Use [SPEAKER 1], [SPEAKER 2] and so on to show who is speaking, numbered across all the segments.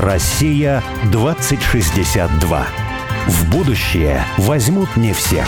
[SPEAKER 1] Россия 2062. В будущее возьмут не всех.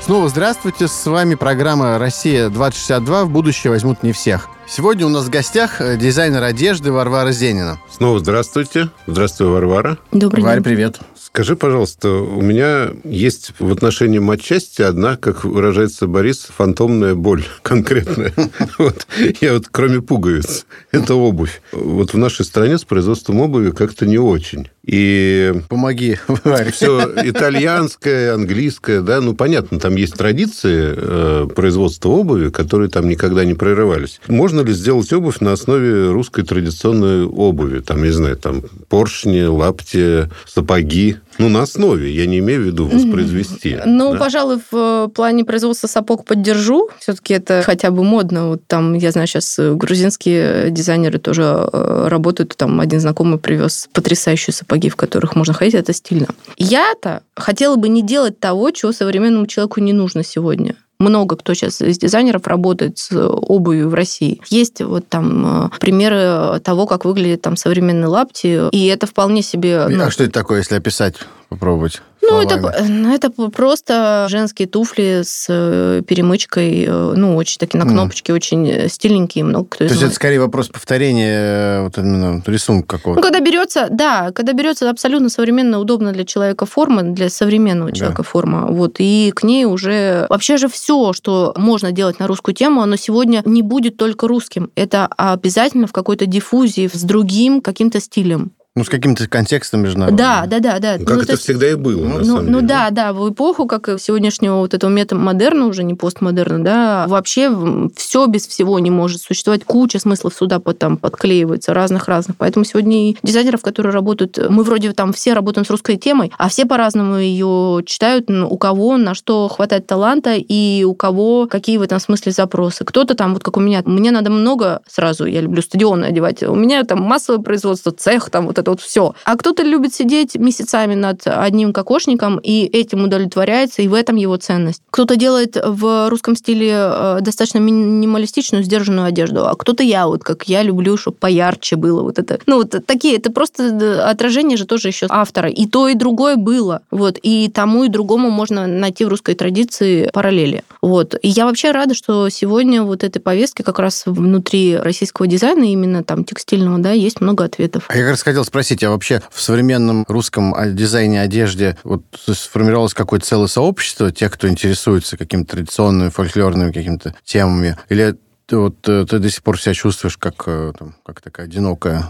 [SPEAKER 2] Снова здравствуйте, с вами программа «Россия-2062. В будущее возьмут не всех». Сегодня у нас в гостях э, дизайнер одежды Варвара Зенина.
[SPEAKER 3] Снова здравствуйте. Здравствуй, Варвара.
[SPEAKER 4] Добрый
[SPEAKER 2] Варя,
[SPEAKER 4] день.
[SPEAKER 2] привет.
[SPEAKER 3] Скажи, пожалуйста, у меня есть в отношении матчасти одна, как выражается Борис, фантомная боль конкретная. Вот. Я вот кроме пуговиц, это обувь. Вот в нашей стране с производством обуви как-то не очень. И
[SPEAKER 2] Помоги,
[SPEAKER 3] все итальянское, английское, да, ну, понятно, там есть традиции э, производства обуви, которые там никогда не прерывались. Можно ли сделать обувь на основе русской традиционной обуви? Там, не знаю, там поршни, лапти, сапоги. Ну, на основе, я не имею в виду воспроизвести.
[SPEAKER 4] Ну,
[SPEAKER 3] да?
[SPEAKER 4] пожалуй, в э, плане производства сапог поддержу. Все-таки это хотя бы модно. Вот там, я знаю, сейчас грузинские дизайнеры тоже э, работают. Там один знакомый привез потрясающие сапоги, в которых можно ходить. Это стильно. Я-то хотела бы не делать того, чего современному человеку не нужно сегодня. Много кто сейчас из дизайнеров работает с обувью в России. Есть вот там э, примеры того, как выглядят там современные лапти, и это вполне себе... ну,
[SPEAKER 2] А что это такое, если описать, попробовать?
[SPEAKER 4] Ну, это,
[SPEAKER 2] словами?
[SPEAKER 4] ну, это просто женские туфли с э, перемычкой, э, ну, очень такие на кнопочке, очень э, стильненькие, много кто
[SPEAKER 2] То есть это скорее вопрос повторения э, вот именно рисунка
[SPEAKER 4] Ну,
[SPEAKER 2] какого-то.
[SPEAKER 4] когда берется, да, когда берется абсолютно современная, удобная для человека форма, для современного
[SPEAKER 2] Да.
[SPEAKER 4] человека форма, вот, и к ней уже... Вообще же все, что можно делать на русскую тему, оно сегодня не будет только русским. Это обязательно в какой-то диффузии с другим каким-то стилем.
[SPEAKER 2] Ну, с каким-то контекстом международным.
[SPEAKER 4] Да, да, да, да.
[SPEAKER 3] Ну, Как
[SPEAKER 4] Ну,
[SPEAKER 3] это
[SPEAKER 4] то есть-
[SPEAKER 3] всегда и было, на
[SPEAKER 4] Ну,
[SPEAKER 3] самом
[SPEAKER 4] ну
[SPEAKER 3] деле.
[SPEAKER 4] да, да, в эпоху как и сегодняшнего вот этого метамодерна, уже не постмодерна, да, вообще все без всего не может существовать. Куча смыслов сюда под, там подклеивается, разных-разных. Поэтому сегодня и дизайнеров, которые работают, мы вроде там все работаем с русской темой, а все по-разному ее читают, ну, у кого на что хватает таланта и у кого какие в этом смысле запросы. Кто-то там, вот как у меня, мне надо много сразу, я люблю стадионы одевать, у меня там массовое производство, цех, там вот это вот все. А кто-то любит сидеть месяцами над одним кокошником и этим удовлетворяется, и в этом его ценность. Кто-то делает в русском стиле э, достаточно минималистичную, сдержанную одежду, а кто-то я, вот как я люблю, чтобы поярче было. Вот это. Ну, вот такие, это просто отражение же тоже еще автора. И то, и другое было. Вот. И тому, и другому можно найти в русской традиции параллели. Вот. И я вообще рада, что сегодня вот этой повестки как раз внутри российского дизайна, именно там текстильного, да, есть много ответов.
[SPEAKER 2] А я как раз хотел спросить, а вообще в современном русском дизайне одежде вот сформировалось какое-то целое сообщество тех, кто интересуется какими-то традиционными, фольклорными какими-то темами? Или вот, э, ты до сих пор себя чувствуешь как, э, там, как такая одинокая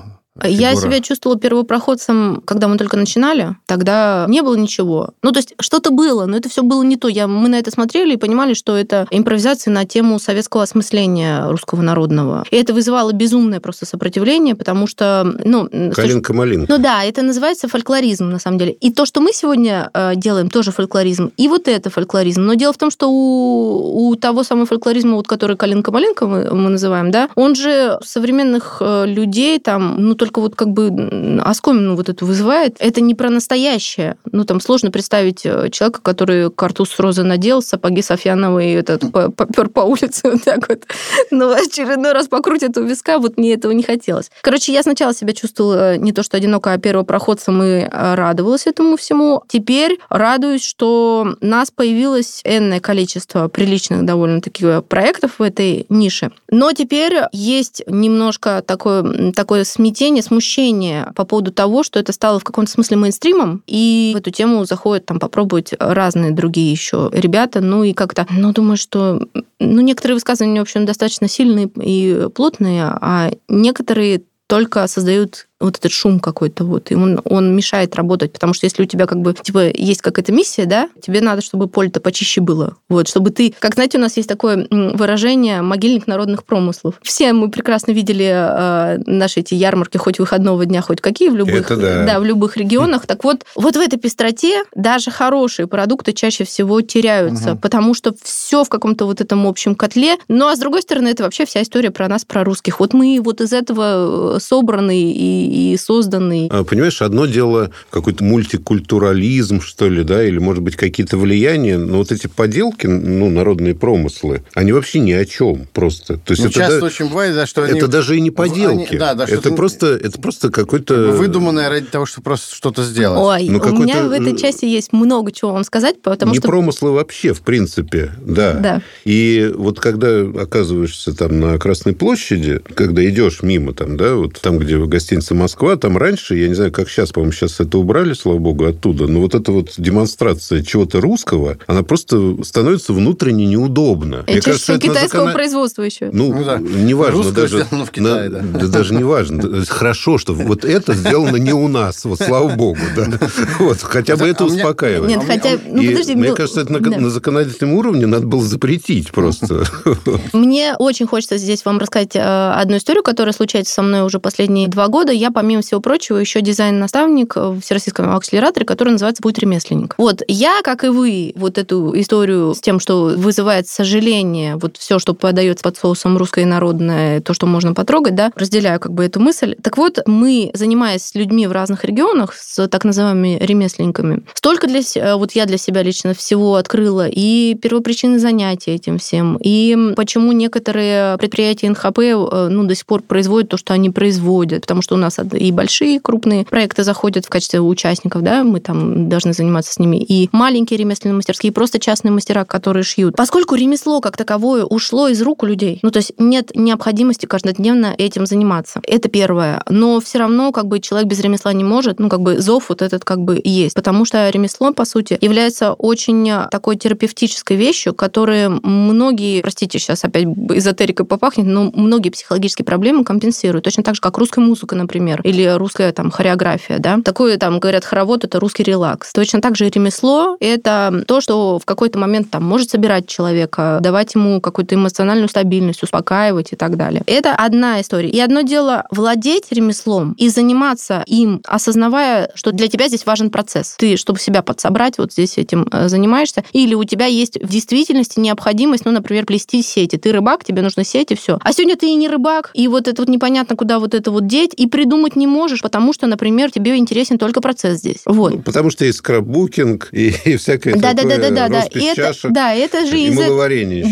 [SPEAKER 4] Я
[SPEAKER 2] фигура?
[SPEAKER 4] себя чувствовала первопроходцем, когда мы только начинали. Тогда не было ничего. Ну, то есть что-то было, но это все было не то. Я, мы на это смотрели и понимали, что это импровизация на тему советского осмысления русского народного. И это вызывало безумное просто сопротивление, потому что, ну...
[SPEAKER 3] Калинка-малинка.
[SPEAKER 4] ну да, это называется фольклоризм, на самом деле. И то, что мы сегодня э, делаем, тоже фольклоризм. И вот это фольклоризм. Но дело в том, что у, у того самого фольклоризма, вот, который Калинка-малинка мы, мы называем, да, он же современных э, людей там, ну, только вот как бы оскомину вот эту вызывает. Это не про настоящее. Ну, там сложно представить э, человека, который картуз с розы надел, сапоги софьяновые, и этот по- попер по улице вот так вот. Но очередной раз покрутит у виска, вот мне этого не хотелось. Короче, я сначала себя чувствовала не то, что одиноко, а первопроходцем и э, радовалась этому всему. Теперь радуюсь, что у нас появилось энное количество приличных довольно-таки проектов в этой нише. Но теперь есть немножко такое, такое смятение, смущение по поводу того, что это стало в каком-то смысле мейнстримом, и в эту тему заходят там попробовать разные другие еще ребята, ну и как-то, ну, думаю, что ну, некоторые высказывания, в общем, достаточно сильные и плотные, а некоторые только создают вот этот шум какой-то вот, и он, он мешает работать, потому что если у тебя как бы, типа, есть какая-то миссия, да, тебе надо, чтобы поле-то почище было, вот, чтобы ты, как, знаете, у нас есть такое выражение «могильник народных промыслов». Все мы прекрасно видели э, наши эти ярмарки хоть выходного дня, хоть какие в любых,
[SPEAKER 3] Это да.
[SPEAKER 4] в любых регионах, так вот, вот в этой пестроте даже хорошие продукты чаще всего теряются,
[SPEAKER 2] Мгм.
[SPEAKER 4] потому что все в каком-то вот этом общем котле, ну, а с другой стороны, это вообще вся история про нас, про русских. Вот мы вот из этого э, собраны и и созданный.
[SPEAKER 3] А, понимаешь, одно дело какой-то мультикультурализм, что ли, да, или, может быть, какие-то влияния, но вот эти поделки, ну, народные промыслы, они вообще ни о чем просто.
[SPEAKER 2] То есть ну, это часто да, очень бывает, да, что
[SPEAKER 3] они... Это даже и не поделки. Они, да, да, это, просто, это просто какой-то...
[SPEAKER 2] Выдуманное ради того, чтобы просто что-то сделать.
[SPEAKER 4] Ой, ну, у меня в этой части есть много чего вам сказать, потому
[SPEAKER 3] не
[SPEAKER 4] что...
[SPEAKER 3] Не промыслы вообще, в принципе, да. да. И вот когда оказываешься там на Красной площади, когда идешь мимо там, да, вот там, где гостиница Москва, там раньше, я не знаю, как сейчас, по-моему, сейчас это убрали, слава богу, оттуда, но вот эта вот демонстрация чего-то русского, она просто становится внутренне неудобна.
[SPEAKER 4] И Мне кажется, это китайского закон... производства еще.
[SPEAKER 3] Ну, ну да. неважно даже. в Китае, на... да. Даже неважно. Хорошо, что вот это сделано не у нас, вот слава богу, да. Вот, хотя бы это а успокаивает.
[SPEAKER 4] Нет, хотя, ну подожди.
[SPEAKER 3] Мне кажется, это на законодательном уровне надо было запретить просто.
[SPEAKER 4] Мне очень хочется здесь вам рассказать э, одну историю, которая случается со мной уже последние два года. Я, помимо всего прочего, еще дизайн-наставник в Всероссийском акселераторе, который называется «Путь ремесленника». Вот я, как и вы, вот эту историю с тем, что вызывает сожаление, вот все, что подается под соусом русское народное, то, что можно потрогать, да, разделяю как бы эту мысль. Так вот, мы, занимаясь людьми в разных регионах, с так называемыми ремесленниками, столько для вот я для себя лично всего открыла и первопричины занятия этим всем, и почему некоторые предприятия НХП э, ну, до сих пор производят то, что они производят, потому что у нас и большие крупные проекты заходят в качестве участников, да, мы там должны заниматься с ними, и маленькие ремесленные мастерские, и просто частные мастера, которые шьют. Поскольку ремесло как таковое ушло из рук у людей, ну, то есть нет необходимости каждодневно этим заниматься. Это первое. Но все равно как бы человек без ремесла не может, ну, как бы зов вот этот как бы есть. Потому что ремесло, по сути, является очень такой терапевтической вещью, которые многие, простите, сейчас опять эзотерикой попахнет, но многие психологические проблемы компенсируют. Точно так же, как русская музыка, например, или русская там хореография, да. Такое там, говорят, хоровод — это русский релакс. Точно так же ремесло — это то, что в какой-то момент там может собирать человека, давать ему какую-то эмоциональную стабильность, успокаивать и так далее. Это одна история. И одно дело владеть ремеслом и заниматься им, осознавая, что для тебя здесь важен процесс. Ты, чтобы себя подсобрать, вот здесь этим э, занимаешься. Или у тебя есть в действительности необходимость, ну, например, плести сети. Ты рыбак, тебе нужно сеть и все. А сегодня ты и не рыбак, и вот это вот непонятно, куда вот это вот деть, и придумать не можешь, потому что, например, тебе интересен только процесс здесь. Вот. Ну,
[SPEAKER 3] потому что есть скраббукинг и, и всякое да, такое, да, да, да, да. И это,
[SPEAKER 4] да, это же из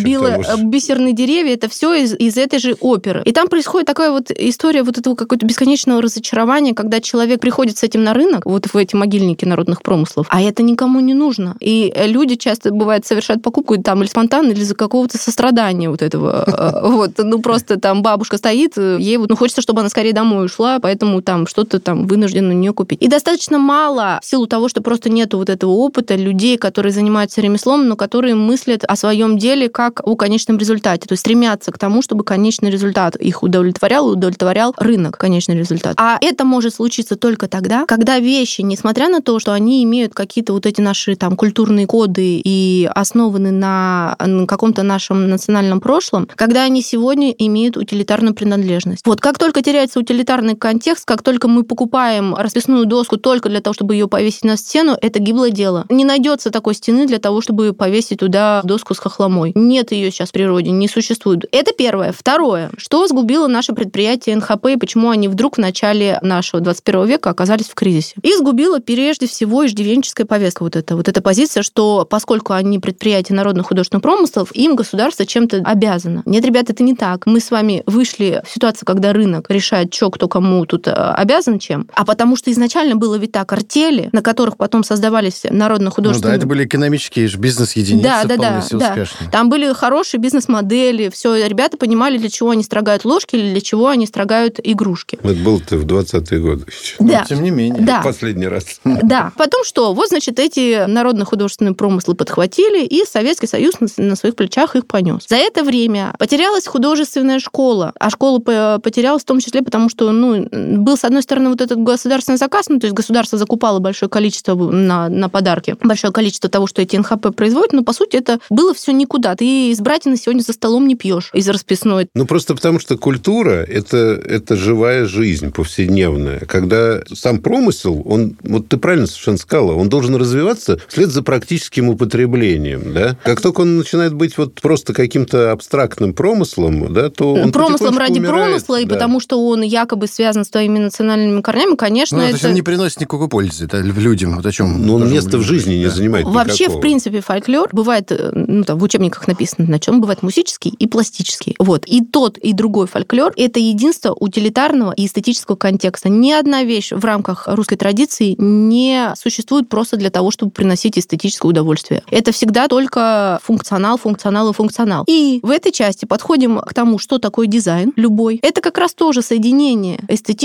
[SPEAKER 4] било, бисерные деревья, это все из, из этой же оперы. И там происходит такая вот история вот этого какого-то бесконечного разочарования, когда человек приходит с этим на рынок, вот в эти могильники народных промыслов, а это никому не нужно. И люди часто, бывает, совершают покупку там или спонтанно, или за какого-то сострадания вот этого. Э, вот, ну просто там бабушка стоит, ей вот, ну хочется, чтобы она скорее домой ушла, поэтому там что-то там вынужден у нее купить. И достаточно мало, в силу того, что просто нету вот этого опыта, людей, которые занимаются ремеслом, но которые мыслят о своем деле как о конечном результате, то есть стремятся к тому, чтобы конечный результат их удовлетворял, удовлетворял рынок, конечный результат. А это может случиться только тогда, когда вещи, несмотря на то, что они имеют какие-то вот эти наши там культурные коды и основаны на каком-то нашем национальном прошлом, когда они сегодня имеют утилитарную принадлежность. Вот как только теряется утилитарный контекст, как только мы покупаем расписную доску только для того, чтобы ее повесить на стену, это гиблое дело. Не найдется такой стены для того, чтобы повесить туда доску с хохломой. Нет ее сейчас в природе, не существует. Это первое. Второе. Что сгубило наше предприятие НХП и почему они вдруг в начале нашего 21 века оказались в кризисе? И сгубило прежде всего иждивенческая повестка вот эта. Вот эта позиция, что поскольку они предприятия народных художественных промыслов, им государство чем-то обязано. Нет, ребята, это не так. Мы с вами вышли в ситуацию, когда рынок решает, что кто кому тут э, обязан чем, а потому что изначально было ведь так, артели, на которых потом создавались народно-художественные...
[SPEAKER 2] Ну да, это были экономические бизнес-единицы да, да, да, да.
[SPEAKER 4] Там были хорошие бизнес-модели, все, ребята понимали, для чего они строгают ложки или для чего они строгают игрушки.
[SPEAKER 3] Это было-то в 20-е годы
[SPEAKER 2] еще. Да. Но, тем не менее.
[SPEAKER 3] Да. Последний раз.
[SPEAKER 4] Да. Потом что? Вот, значит, эти народно-художественные промыслы подхватили, и Советский Союз на своих плечах их понес. За это время потерялась художественная школа, а школа потерялась в том числе потому, что ну, был, с одной стороны, вот этот государственный заказ, ну, то есть государство закупало большое количество на, на подарки, большое количество того, что эти НХП производят, но, по сути, это было все никуда. Ты из братины сегодня за столом не пьешь из расписной.
[SPEAKER 3] Ну, просто потому что культура это, – это живая жизнь повседневная. Когда сам промысел, он, вот ты правильно совершенно сказала, он должен развиваться вслед за практическим употреблением. Да? Как только он начинает быть вот просто каким-то абстрактным промыслом, да, то он
[SPEAKER 4] Промыслом ради умирает. промысла, и да. потому что он якобы связан своими национальными корнями, конечно,
[SPEAKER 2] Ну, то
[SPEAKER 4] это...
[SPEAKER 2] есть он не приносит никакой пользы это людям. Вот о чем
[SPEAKER 3] Но он места в жизни не
[SPEAKER 2] да.
[SPEAKER 3] занимает
[SPEAKER 4] Вообще,
[SPEAKER 3] никакого.
[SPEAKER 4] в принципе, фольклор бывает, э, ну, там, в учебниках написано, на чем бывает музический и пластический. Вот. И тот, и другой фольклор – это единство утилитарного и эстетического контекста. Ни одна вещь в рамках русской традиции не существует просто для того, чтобы приносить эстетическое удовольствие. Это всегда только функционал, функционал и функционал. И в этой части подходим к тому, что такое дизайн любой. Это как раз тоже соединение эстетического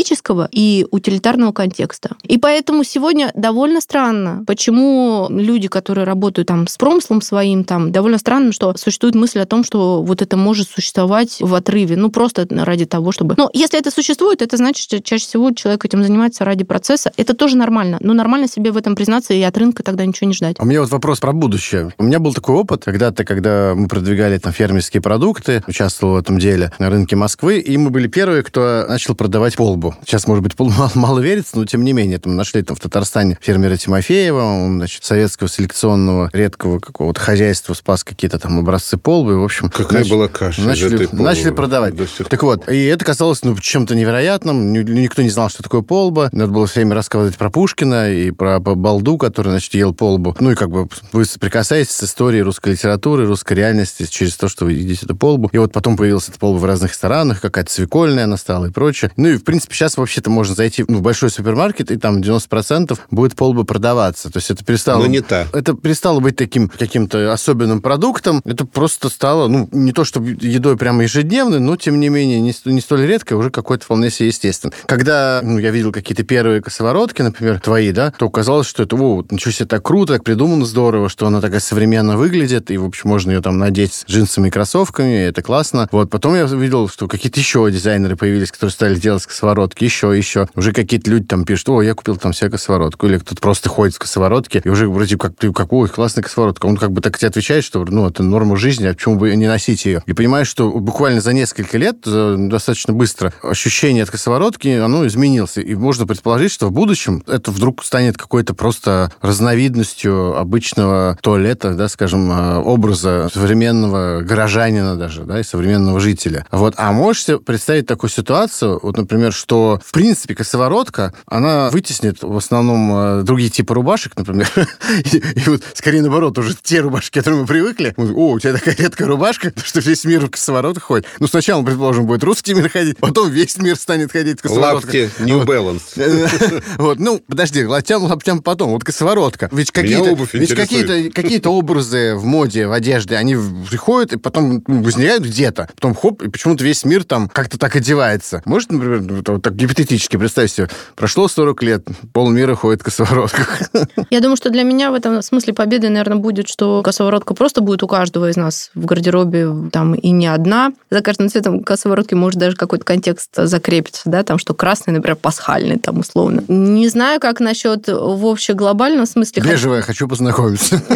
[SPEAKER 4] и утилитарного контекста. И поэтому сегодня довольно странно, почему люди, которые работают там с промыслом своим, там довольно странно, что существует мысль о том, что вот это может существовать в отрыве, ну просто ради того, чтобы... Но если это существует, это значит, что чаще всего человек этим занимается ради процесса. Это тоже нормально. Но нормально себе в этом признаться и от рынка тогда ничего не ждать.
[SPEAKER 2] А У меня вот вопрос про будущее. У меня был такой опыт когда-то, когда мы продвигали там фермерские продукты, участвовал в этом деле на рынке Москвы, и мы были первые, кто начал продавать полбу. Сейчас, может быть, мало, мало верится, но тем не менее, там нашли там в Татарстане фермера Тимофеева, он, значит, советского селекционного редкого какого-то хозяйства спас какие-то там образцы полбы, в общем...
[SPEAKER 3] Какая
[SPEAKER 2] нач-
[SPEAKER 3] была каша
[SPEAKER 2] Начали, начали продавать. Так вот, и это казалось ну, чем-то невероятным. Ни- Никто не знал, что такое полба. Надо было все время рассказывать про Пушкина и про Балду, который, значит, ел полбу. Ну и как бы вы соприкасаетесь с историей русской литературы, русской реальности через то, что вы едите эту полбу. И вот потом появилась эта полба в разных ресторанах, какая-то свекольная она стала и прочее. Ну и, в принципе, сейчас вообще-то можно зайти ну, в большой супермаркет, и там 90% будет полба продаваться. То есть это перестало...
[SPEAKER 3] Но не та.
[SPEAKER 2] Это перестало быть таким каким-то особенным продуктом. Это просто стало, ну, не то чтобы едой прямо ежедневной, но, тем не менее, не, не столь редко, уже какой-то вполне себе естественно. Когда ну, я видел какие-то первые косоворотки, например, твои, да, то казалось, что это, о, ничего себе, так круто, так придумано здорово, что она такая современно выглядит, и, в общем, можно ее там надеть с джинсами и кроссовками, и это классно. Вот, потом я видел, что какие-то еще дизайнеры появились, которые стали делать косоворотки, еще, еще. Уже какие-то люди там пишут, о, я купил там себе косоворотку, или кто-то просто ходит в косоворотке, и уже вроде как, ты какой классная косоворотка. Он как бы так тебе отвечает, что, ну, это норма жизни, а почему бы не носить ее? И понимаешь, что буквально за несколько лет, за- достаточно быстро, ощущение от косоворотки, оно изменилось. И можно предположить, что в будущем это вдруг станет какой-то просто разновидностью обычного туалета, да, скажем, э, образа современного горожанина даже, да, и современного жителя. Вот. А можешь себе представить такую ситуацию, вот, например, что, в принципе, косоворотка, она вытеснит в основном э, другие типы рубашек, например, и, и вот скорее наоборот, уже те рубашки, к которым мы привыкли, мы, о, у тебя такая редкая рубашка, что весь мир в косоворотках ходит. Ну, сначала, предположим, будет русский мир ходить, потом весь мир станет ходить в косоворотках.
[SPEAKER 3] Лапти New Balance.
[SPEAKER 2] Вот, ну, подожди, лаптям, лаптям потом. Вот косоворотка. Ведь какие-то, какие-то, какие-то образы в моде, в одежде, они приходят и потом ну, возникают где-то. Потом хоп, и почему-то весь мир там как-то так одевается. Может, например, вот так гипотетически представь себе, прошло 40 лет, полмира ходит в косоворотках.
[SPEAKER 4] Я думаю, что для меня в этом смысле победы, наверное, будет, что косоворотка просто будет у каждого из нас в гардеробе, там и не одна. За каждым цветом косоворотки может даже какой-то контекст закрепиться, да, там, что красный, например, пасхальный, там, условно. Не знаю, как насчет в общеглобальном смысле.
[SPEAKER 2] Бежевая, хочу познакомиться.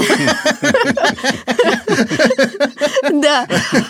[SPEAKER 4] Да.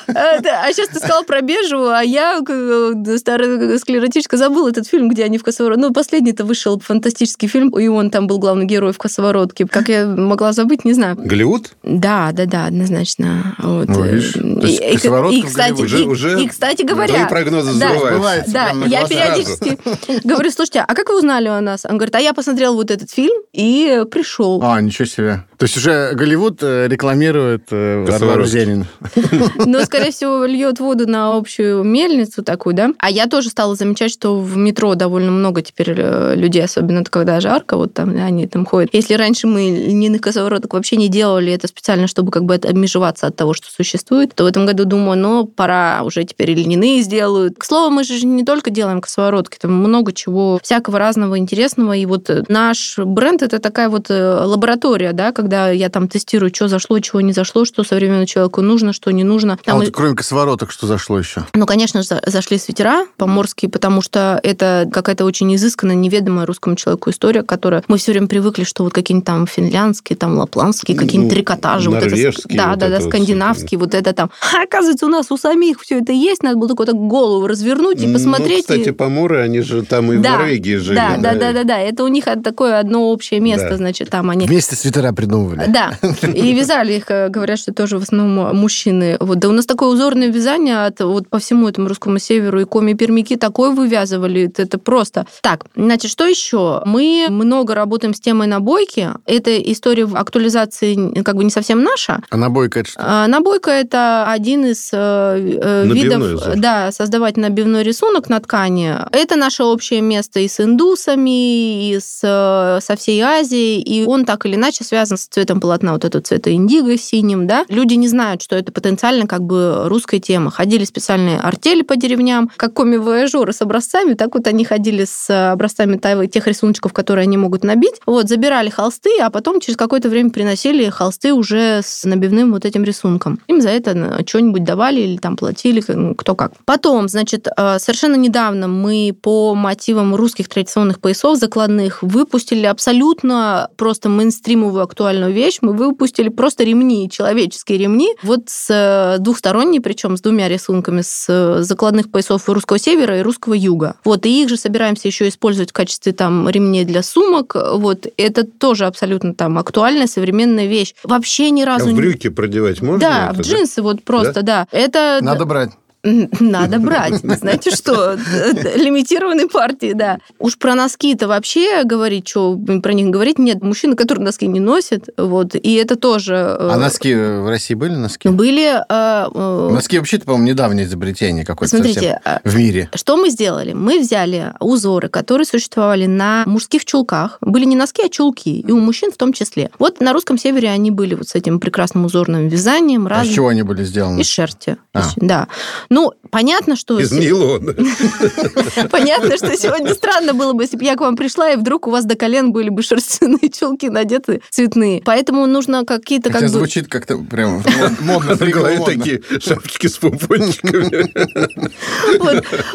[SPEAKER 4] А, сейчас ты сказал про бежевую, а я, как старая склеротическая, забыла этот фильм, где они в косоворотке. Ну, последний-то вышел фантастический фильм, и он там был главный герой в косоворотке. Как я могла забыть, не знаю.
[SPEAKER 3] Голливуд?
[SPEAKER 4] Да, да, да, однозначно. Вот.
[SPEAKER 2] Ну, видишь, есть
[SPEAKER 4] И- кстати.
[SPEAKER 3] Уже-
[SPEAKER 4] и-
[SPEAKER 3] уже
[SPEAKER 4] и, кстати
[SPEAKER 3] Твои
[SPEAKER 4] говоря,
[SPEAKER 3] прогнозы
[SPEAKER 4] да,
[SPEAKER 3] сбываются.
[SPEAKER 4] Да, я периодически говорю, слушайте, а как вы узнали о нас? Он говорит, а я посмотрел вот этот фильм и пришел.
[SPEAKER 2] А, ничего себе. То есть уже Голливуд э, рекламирует э, Варвару
[SPEAKER 3] Косоворотки.
[SPEAKER 2] Зенин.
[SPEAKER 4] Но, скорее всего, льет воду на общую мельницу такую, да. А я тоже стала замечать, что в метро довольно много теперь э, людей, особенно когда жарко, вот там они там ходят. Если раньше мы льняных косовороток вообще не делали это специально, чтобы как бы отмежеваться от того, что существует, то в этом году думаю, ну, пора уже теперь льняные сделают. К слову, мы же не только делаем косоворотки, там много чего всякого разного интересного. И вот э, наш бренд это такая вот э, лаборатория, да, когда я там тестирую, что зашло, чего не зашло, что современному человеку нужно, что не нужно.
[SPEAKER 2] А
[SPEAKER 4] Там
[SPEAKER 2] вот
[SPEAKER 4] и-
[SPEAKER 2] кроме косовороток, что зашло еще?
[SPEAKER 4] ну, конечно, за- зашли свитера поморские, потому что это какая-то очень изысканная, неведомая русскому человеку история, которая мы все время привыкли, что вот какие-нибудь там финляндские, там лапландские, какие-нибудь
[SPEAKER 3] Ну,
[SPEAKER 4] трикотажи, вот это, да,
[SPEAKER 3] вот
[SPEAKER 4] да, да, скандинавские, вот это там. А оказывается, у нас у самих все это есть, надо было только так голову развернуть и посмотреть.
[SPEAKER 3] Ну,
[SPEAKER 4] и-
[SPEAKER 3] кстати, поморы, они же там и в
[SPEAKER 4] да,
[SPEAKER 3] Норвегии жили.
[SPEAKER 4] да, да, да, да, да, это у них такое одно общее место,
[SPEAKER 3] Да.
[SPEAKER 4] значит, там они
[SPEAKER 2] Вместе свитера придумывали.
[SPEAKER 4] да, и вязали их, э, говорят, что тоже в основном мужчины. Мужчины. Вот, да у нас такое узорное вязание от, вот по всему этому русскому северу, и коми-пермяки такое вывязывали, это просто. Так, значит, что еще? Мы много работаем с темой набойки. Это история в актуализации как бы не совсем наша.
[SPEAKER 2] А набойка это что?
[SPEAKER 4] А, набойка это один из э, э, видов,
[SPEAKER 3] узор.
[SPEAKER 4] да, создавать набивной рисунок на ткани. Это наше общее место и с индусами, и с, э, со всей Азией, и он так или иначе связан с цветом полотна, вот этого цвета индиго синим, да. Люди не знают, что это потенциально как бы русская тема. Ходили специальные артели по деревням, как коми-вояжеры с образцами, так вот они ходили с образцами тех рисуночков, которые они могут набить. Вот, забирали холсты, а потом через какое-то время приносили холсты уже с набивным вот этим рисунком. Им за это э, что-нибудь давали или там платили, кто как. Потом, значит, э, совершенно недавно мы по мотивам русских традиционных поясов закладных выпустили абсолютно просто мейнстримовую актуальную вещь. Мы выпустили просто ремни, человеческие ремни, вот с э, двухсторонние, причем с двумя рисунками, с э, закладных поясов русского севера и русского юга. Вот, и их же собираемся еще использовать в качестве там ремней для сумок. Вот, это тоже абсолютно там актуальная современная вещь. Вообще ни
[SPEAKER 3] А
[SPEAKER 4] разу
[SPEAKER 3] в
[SPEAKER 4] не-
[SPEAKER 3] брюки продевать можно?
[SPEAKER 4] да,
[SPEAKER 3] это,
[SPEAKER 4] в джинсы вот просто, да. Это
[SPEAKER 2] Надо брать.
[SPEAKER 4] Надо брать. Знаете что? Лимитированной партии, да.Уж про носки-то вообще говорить, что про них говорить, нет. Мужчины, которые носки не носят, вот, и это тоже... э,
[SPEAKER 2] А носки в России были носки?
[SPEAKER 4] Были... э, э,
[SPEAKER 2] Носки вообще-то, по-моему, недавнее изобретение какое-то
[SPEAKER 4] Смотрите, э,
[SPEAKER 2] в мире.
[SPEAKER 4] Что мы сделали? Мы взяли узоры, которые существовали на мужских чулках. Были не носки, а чулки. И у мужчин в том числе. Вот на русском севере они были вот с этим прекрасным узорным вязанием.
[SPEAKER 2] А
[SPEAKER 4] разным-
[SPEAKER 2] с чего они были сделаны?
[SPEAKER 4] Из шерсти.
[SPEAKER 2] А.
[SPEAKER 4] Из- Да. Ну, понятно, что...
[SPEAKER 3] Из нейлона.
[SPEAKER 4] Понятно, что сегодня странно было бы, если бы я к вам пришла, и вдруг у вас до колен были бы шерстяные чулки надеты цветные. Поэтому нужно какие-то как
[SPEAKER 2] Хотя
[SPEAKER 4] бы...
[SPEAKER 2] звучит как-то прям модно,
[SPEAKER 3] На голове такие шапочки с помпончиками.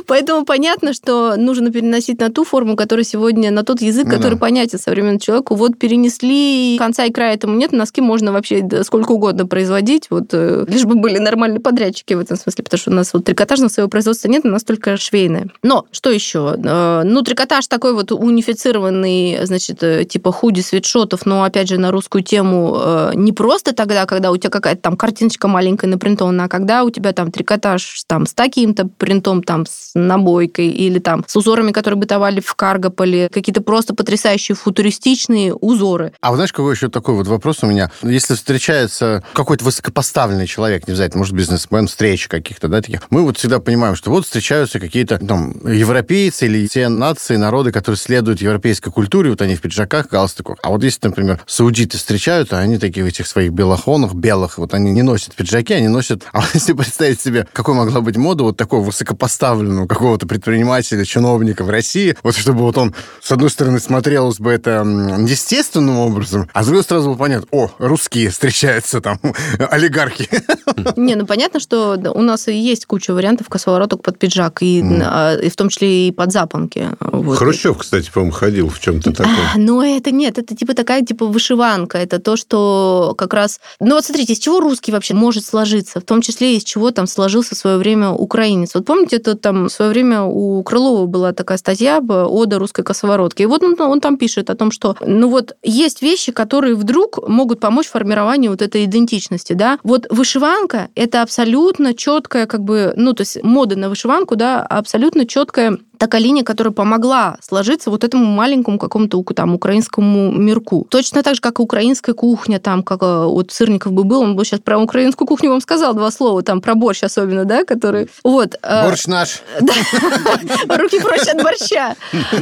[SPEAKER 4] Поэтому понятно, что нужно переносить на ту форму, которая сегодня, на тот язык,
[SPEAKER 2] Ну
[SPEAKER 4] который понятен современному человеку. Вот перенесли, конца и края этому нет, носки можно вообще сколько угодно производить, вот, э, лишь бы были нормальные подрядчики в этом смысле, потому что у нас вот трикотажного своего производства нет, у нас только швейное. Но что еще? Э, Ну, трикотаж такой вот унифицированный, значит, э, типа худи, свитшотов, но, опять же, на русскую тему э, не просто тогда, когда у тебя какая-то там картиночка маленькая напринтована, а когда у тебя там трикотаж там с таким-то принтом, там с набойкой или там с узорами, которые бытовали в Каргополе, какие-то просто потрясающие футуристичные узоры.
[SPEAKER 2] А вы знаешь, какой еще такой вот вопрос у меня? Если встречается какой-то высокопоставленный человек, не знаю, может бизнесмен, встречи каких-то, да, таких, мы вот всегда понимаем, что вот встречаются какие-то там европейцы или те нации, народы, которые следуют европейской культуре, вот они в пиджаках, галстуках. А вот если, например, саудиты встречаются, они такие в этих своих белохонах, белых, вот они не носят пиджаки, они носят... А вот если представить себе, какой могла быть мода вот такого высокопоставленного какого-то предпринимателя, чиновника в России, вот чтобы вот он, с одной стороны, смотрелось бы это естественным образом, а с другой сразу было понятно, о, русские встречаются там, олигархи.
[SPEAKER 4] Не, ну понятно, что у нас и есть куча вариантов косовороток под пиджак, и, а, и в том числе и под запонки. Вот.
[SPEAKER 3] Хрущев, кстати, по-моему, ходил в чем-то таком.
[SPEAKER 4] А, Но это нет, это типа такая типа вышиванка, это то, что как раз... Ну вот смотрите, из чего русский вообще может сложиться, в том числе из чего там сложился в свое время украинец. Вот помните, это там в свое время у Крылова была такая статья б, «Ода русской косоворотки», и вот он, он там пишет о том, что ну вот есть вещи, которые вдруг могут помочь формированию вот этой идентичности, да. Вот вышиванка — это абсолютно четкая как бы, ну то есть мода на вышиванку, да, абсолютно четкая такая линия, которая помогла сложиться вот этому маленькому какому-то там украинскому мирку. Точно так же, как и украинская кухня, там, как э, вот Сырников бы был, он бы сейчас про украинскую кухню вам сказал два слова, там, про борщ особенно, да, который... Вот. э,
[SPEAKER 2] Борщ наш.
[SPEAKER 4] да. Руки прочь от борща.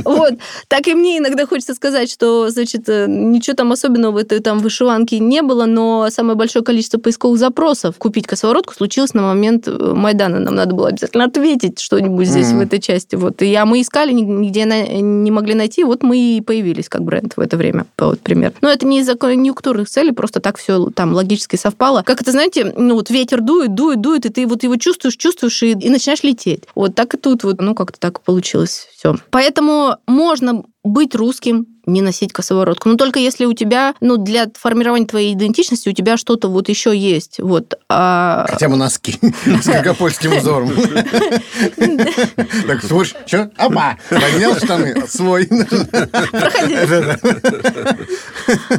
[SPEAKER 4] Вот. Так и мне иногда хочется сказать, что, значит, э, ничего там особенного в этой там вышиванке не было, но самое большое количество поисковых запросов купить косоворотку случилось на момент Майдана. Нам надо было обязательно ответить что-нибудь здесь, в этой части. Вот. И а мы искали, ни- нигде на- не могли найти, вот мы и появились как бренд в это время, вот пример. Но это не из-за конъюнктурных целей, просто так все там логически совпало. Как это, знаете, ну вот ветер дует, дует, дует, и ты вот его чувствуешь, чувствуешь, и, и начинаешь лететь. Вот так и тут вот, ну как-то так получилось все. Поэтому можно быть русским, не носить косоворотку. Но только если у тебя, ну, для формирования твоей идентичности у тебя что-то вот еще есть. Вот. А...
[SPEAKER 2] Хотя бы носки с каргопольским узором. Так, смотришь, что? Опа! Поднял штаны, свой.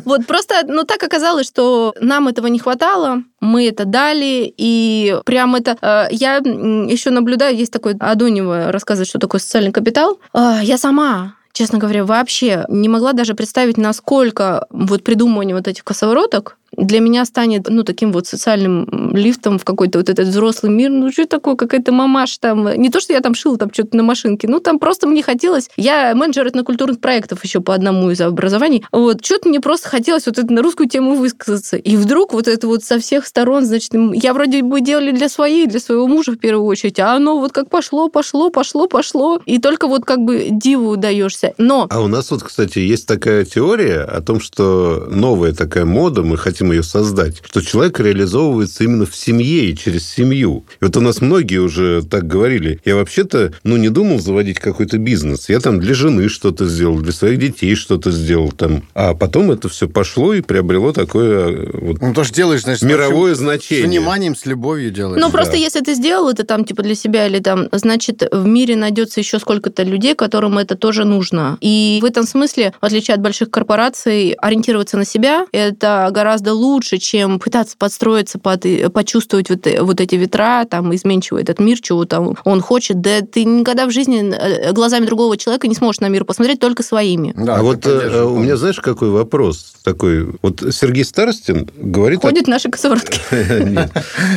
[SPEAKER 4] Вот просто, ну, так оказалось, что нам этого не хватало, мы это дали, и прям это... Э, я еще наблюдаю, есть такой Адонева рассказывает, что такое социальный капитал. Э, я сама честно говоря, вообще не могла даже представить, насколько вот придумывание вот этих косовороток для меня станет, ну, таким вот социальным лифтом в какой-то вот этот взрослый мир. Ну, что такое, какая-то мамаш там. Не то, что я там шила там что-то на машинке, ну, там просто мне хотелось... Я менеджер этнокультурных проектов еще по одному из образований. Вот, что-то мне просто хотелось вот это на русскую тему высказаться. И вдруг вот это вот со всех сторон, значит, я вроде бы делали для своей, для своего мужа в первую очередь, а оно вот как пошло, пошло, пошло, пошло. И только вот как бы диву даешься. Но...
[SPEAKER 3] А у нас вот, кстати, есть такая теория о том, что новая такая мода, мы хотим хотим ее создать, что человек реализовывается именно в семье и через семью. И вот у нас многие уже так говорили. Я вообще-то, ну, не думал заводить какой-то бизнес. Я там для жены что-то сделал, для своих детей что-то сделал там. А потом это все пошло и приобрело такое вот
[SPEAKER 2] ну, то, что делаешь, значит,
[SPEAKER 3] мировое значение.
[SPEAKER 2] С вниманием, с любовью делаешь.
[SPEAKER 4] Ну, да. просто если ты сделал это там, типа, для себя или там, значит, в мире найдется еще сколько-то людей, которым это тоже нужно. И в этом смысле, в отличие от больших корпораций, ориентироваться на себя – это гораздо гораздо лучше, чем пытаться подстроиться, под, почувствовать вот, вот эти ветра, там, изменчивый этот мир, чего там он хочет. Да ты никогда в жизни э, глазами другого человека не сможешь на мир посмотреть, только своими.
[SPEAKER 3] Да, а вот э, у меня, знаешь, какой вопрос такой? Вот Сергей Старостин говорит...
[SPEAKER 4] Ходит о... наши косоворотки.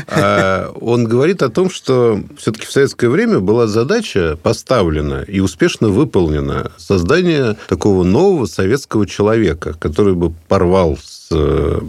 [SPEAKER 3] А, он говорит о том, что все-таки в советское время была задача поставлена и успешно выполнена создание такого нового советского человека, который бы порвал с Э,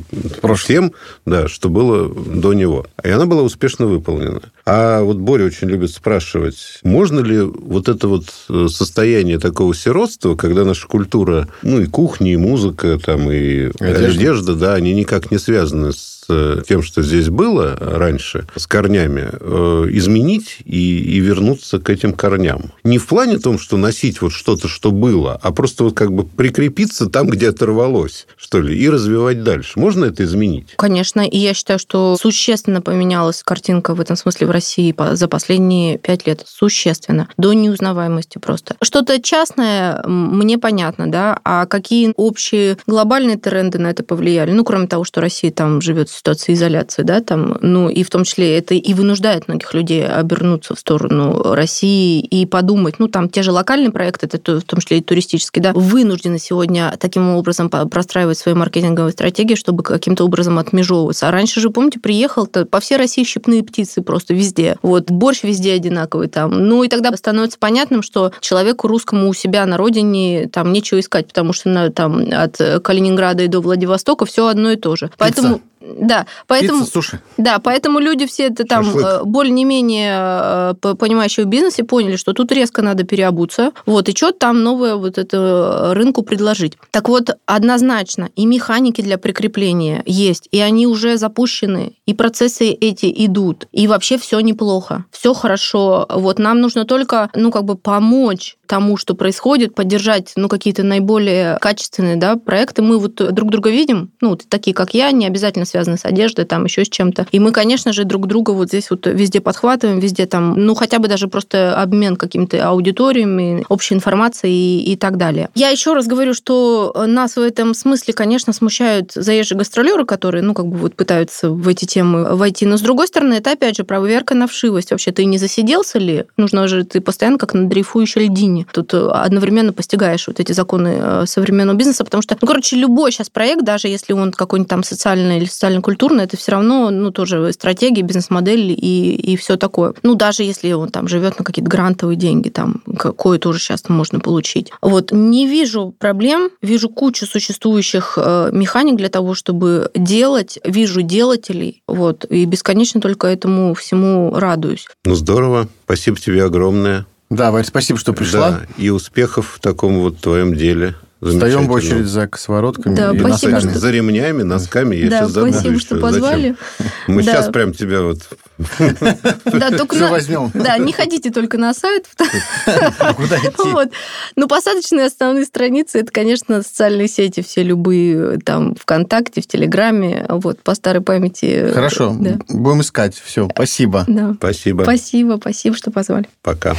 [SPEAKER 3] тем, да, что было до него. И она была успешно выполнена. А вот Боря очень любит спрашивать, можно ли вот это вот э, состояние такого сиротства, когда наша культура, ну и кухня, и музыка, там, и одежда, одежда да, они никак не связаны с Э, тем, что здесь было раньше, с корнями, э, изменить и, и вернуться к этим корням. Не в плане том, что носить вот что-то, что было, а просто вот как бы прикрепиться там, где оторвалось, что ли, и развивать дальше. Можно это изменить?
[SPEAKER 4] Конечно, и я считаю, что существенно поменялась картинка в этом смысле в России за последние пять лет. Существенно. До неузнаваемости просто. Что-то частное мне понятно, да, а какие общие глобальные тренды на это повлияли? Ну, кроме того, что Россия там живет ситуации изоляции, да, там, ну, и в том числе это и вынуждает многих людей обернуться в сторону России и подумать, ну, там, те же локальные проекты, это в том числе и туристические, да, вынуждены сегодня таким образом простраивать свои маркетинговые стратегии, чтобы каким-то образом отмежевываться. А раньше же, помните, приехал-то по всей России щепные птицы просто везде. Вот, борщ везде одинаковый там. Ну, и тогда становится понятным, что человеку русскому у себя на родине там нечего искать, потому что на, там от Калининграда и до Владивостока все одно и то же. Пицца. Да, поэтому...
[SPEAKER 2] Пицца, суши.
[SPEAKER 4] Да, поэтому люди все это там Шашлык. Э, более-менее э, понимающие в бизнесе поняли, что тут резко надо переобуться, вот, и что-то там новое вот это э, рынку предложить. Так вот, однозначно, и механики для прикрепления есть, и они уже запущены, и процессы эти идут, и вообще все неплохо, все хорошо. Вот нам нужно только, ну, как бы помочь тому, что происходит, поддержать, ну, какие-то наиболее качественные, да, проекты. Мы вот друг друга видим, ну, такие, как я, не обязательно связаны с одеждой, там, еще с чем-то. И мы, конечно же, друг друга вот здесь вот везде подхватываем, везде там, ну, хотя бы даже просто обмен какими-то аудиториями, общей информацией и, и так далее. Я еще раз говорю, что нас в этом смысле, конечно, смущают заезжие гастролеры, которые, ну, как бы вот пытаются в эти темы войти. Но, с другой стороны, это, опять же, проверка на вшивость. Вообще, ты не засиделся ли? Нужно же, ты постоянно как на дрейфующей льдине Тут э, одновременно постигаешь вот эти законы э, современного бизнеса, потому что, ну, короче, любой сейчас проект, даже если он какой-нибудь там социальный или социально-культурный, это все равно, ну, тоже стратегия, бизнес-модель и, и все такое. Ну, даже если он там живет на какие-то грантовые деньги, там, какое тоже сейчас можно получить. Вот, не вижу проблем, вижу кучу существующих э, механик для того, чтобы делать, вижу делателей, вот, и бесконечно только этому всему радуюсь.
[SPEAKER 3] Ну, здорово. Спасибо тебе огромное.
[SPEAKER 2] Да, Варь, спасибо, что пришла. Да,
[SPEAKER 3] и успехов в таком вот твоем деле.
[SPEAKER 2] Встаем в очередь за косоворотками
[SPEAKER 4] да,
[SPEAKER 2] и
[SPEAKER 4] спасибо,
[SPEAKER 3] носками. Что... За ремнями, носками. Я
[SPEAKER 4] да,
[SPEAKER 3] сейчас
[SPEAKER 4] спасибо,
[SPEAKER 3] еще.
[SPEAKER 4] что позвали.
[SPEAKER 3] Зачем? Мы да. сейчас прям тебя вот
[SPEAKER 4] Да, только
[SPEAKER 2] Все
[SPEAKER 4] на-
[SPEAKER 2] возьмем.
[SPEAKER 4] Да, не ходите только на сайт.
[SPEAKER 2] Куда идти?
[SPEAKER 4] Вот. Ну, посадочные основные страницы, это, конечно, социальные сети, все любые, там, ВКонтакте, в Телеграме, вот, по старой памяти.
[SPEAKER 2] Хорошо,
[SPEAKER 4] Да.
[SPEAKER 2] будем искать. Все, спасибо.
[SPEAKER 4] Да.
[SPEAKER 3] Спасибо.
[SPEAKER 4] Спасибо, спасибо, что позвали.
[SPEAKER 3] Пока.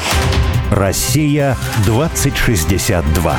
[SPEAKER 1] Россия 2062.